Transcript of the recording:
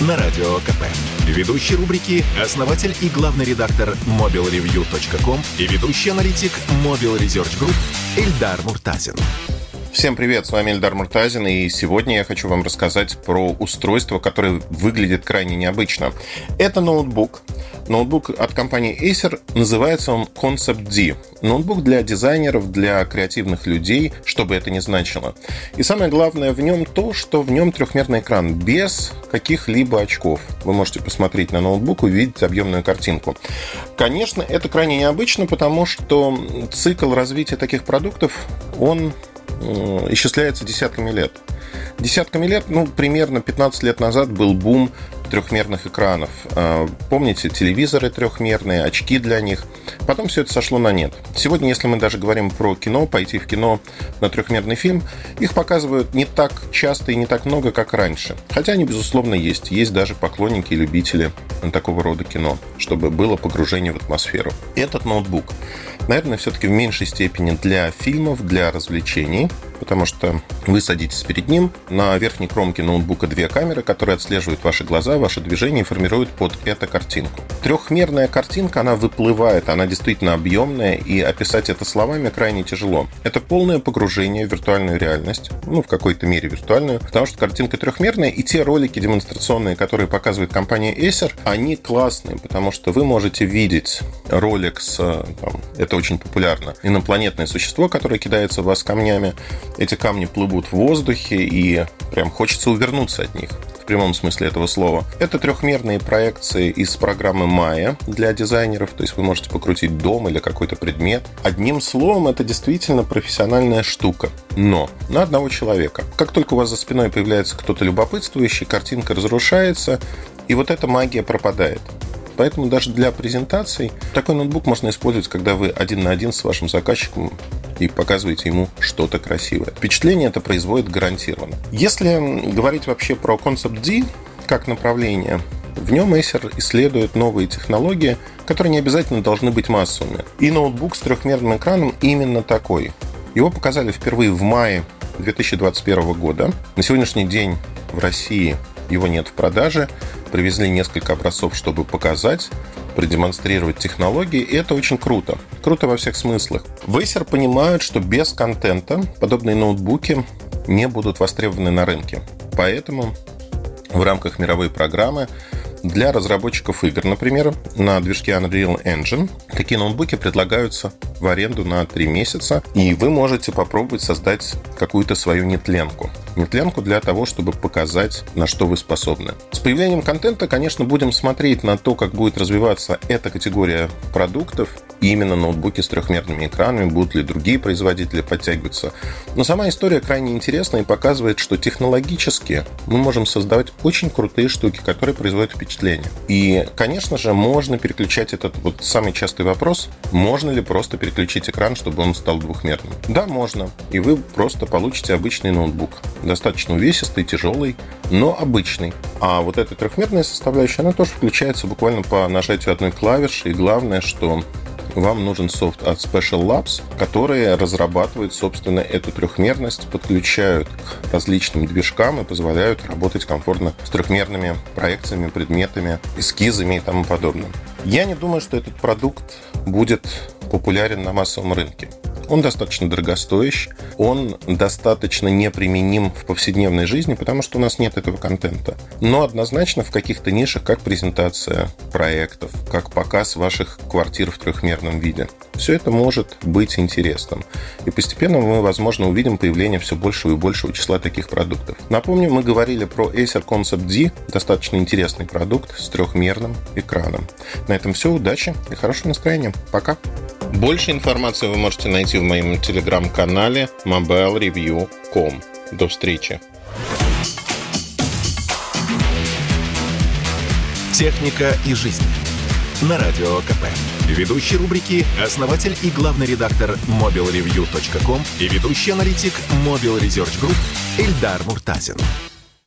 На Радио КП. Ведущий рубрики – основатель и главный редактор mobilreview.com и ведущий аналитик Mobile Research Group Эльдар Муртазин. Всем привет, с вами Эльдар Муртазин, и сегодня я хочу вам рассказать про устройство, которое выглядит крайне необычно. Это ноутбук. Ноутбук от компании Acer, называется он Concept D. Ноутбук для дизайнеров, для креативных людей, что бы это ни значило. И самое главное в нем то, что в нем трехмерный экран, без каких-либо очков. Вы можете посмотреть на ноутбук и увидеть объемную картинку. Конечно, это крайне необычно, потому что цикл развития таких продуктов, он Э, исчисляется десятками лет. Десятками лет, ну, примерно 15 лет назад был бум трехмерных экранов. А, помните, телевизоры трехмерные, очки для них. Потом все это сошло на нет. Сегодня, если мы даже говорим про кино, пойти в кино на трехмерный фильм, их показывают не так часто и не так много, как раньше. Хотя они, безусловно, есть. Есть даже поклонники и любители такого рода кино, чтобы было погружение в атмосферу. Этот ноутбук, наверное, все-таки в меньшей степени для фильмов, для развлечений, потому что вы садитесь перед ним, на верхней кромке ноутбука две камеры, которые отслеживают ваши глаза, ваши движения и формируют под это картинку. Трехмерная картинка, она выплывает, она действительно объемная, и описать это словами крайне тяжело. Это полное погружение в виртуальную реальность, ну, в какой-то мере виртуальную, потому что картинка трехмерная, и те ролики демонстрационные, которые показывает компания Acer, они классные, потому что вы можете видеть ролик с, там, это очень популярно, инопланетное существо, которое кидается в вас камнями, эти камни плывут в воздухе, и прям хочется увернуться от них в прямом смысле этого слова. Это трехмерные проекции из программы Maya для дизайнеров, то есть вы можете покрутить дом или какой-то предмет. Одним словом, это действительно профессиональная штука. Но на одного человека. Как только у вас за спиной появляется кто-то любопытствующий, картинка разрушается, и вот эта магия пропадает. Поэтому даже для презентаций такой ноутбук можно использовать, когда вы один на один с вашим заказчиком и показываете ему что-то красивое. Впечатление это производит гарантированно. Если говорить вообще про Concept D как направление, в нем Acer исследует новые технологии, которые не обязательно должны быть массовыми. И ноутбук с трехмерным экраном именно такой. Его показали впервые в мае 2021 года. На сегодняшний день в России его нет в продаже. Привезли несколько образцов, чтобы показать, продемонстрировать технологии, и это очень круто. Круто во всех смыслах. В Acer понимают, что без контента подобные ноутбуки не будут востребованы на рынке. Поэтому в рамках мировой программы для разработчиков игр, например, на движке Unreal Engine такие ноутбуки предлагаются в аренду на 3 месяца, и вы можете попробовать создать какую-то свою нетленку. Нетленку для того, чтобы показать, на что вы способны. С появлением контента, конечно, будем смотреть на то, как будет развиваться эта категория продуктов, и именно ноутбуки с трехмерными экранами, будут ли другие производители подтягиваться. Но сама история крайне интересна и показывает, что технологически мы можем создавать очень крутые штуки, которые производят впечатление. И, конечно же, можно переключать этот вот самый частый вопрос, можно ли просто переключить экран, чтобы он стал двухмерным. Да, можно. И вы просто получите обычный ноутбук. Достаточно увесистый, тяжелый, но обычный. А вот эта трехмерная составляющая, она тоже включается буквально по нажатию одной клавиши. И главное, что вам нужен софт от Special Labs, которые разрабатывают, собственно, эту трехмерность, подключают к различным движкам и позволяют работать комфортно с трехмерными проекциями, предметами, эскизами и тому подобное. Я не думаю, что этот продукт будет популярен на массовом рынке. Он достаточно дорогостоящий, он достаточно неприменим в повседневной жизни, потому что у нас нет этого контента. Но однозначно в каких-то нишах, как презентация проектов, как показ ваших квартир в трехмерном виде, все это может быть интересным. И постепенно мы, возможно, увидим появление все большего и большего числа таких продуктов. Напомню, мы говорили про Acer Concept D, достаточно интересный продукт с трехмерным экраном. На этом все, удачи и хорошего настроения. Пока! Больше информации вы можете найти в моем телеграм-канале mobilereview.com. До встречи! Техника и жизнь. На радио КП. Ведущий рубрики – основатель и главный редактор mobilereview.com и ведущий аналитик Mobile Research Group Эльдар Муртазин.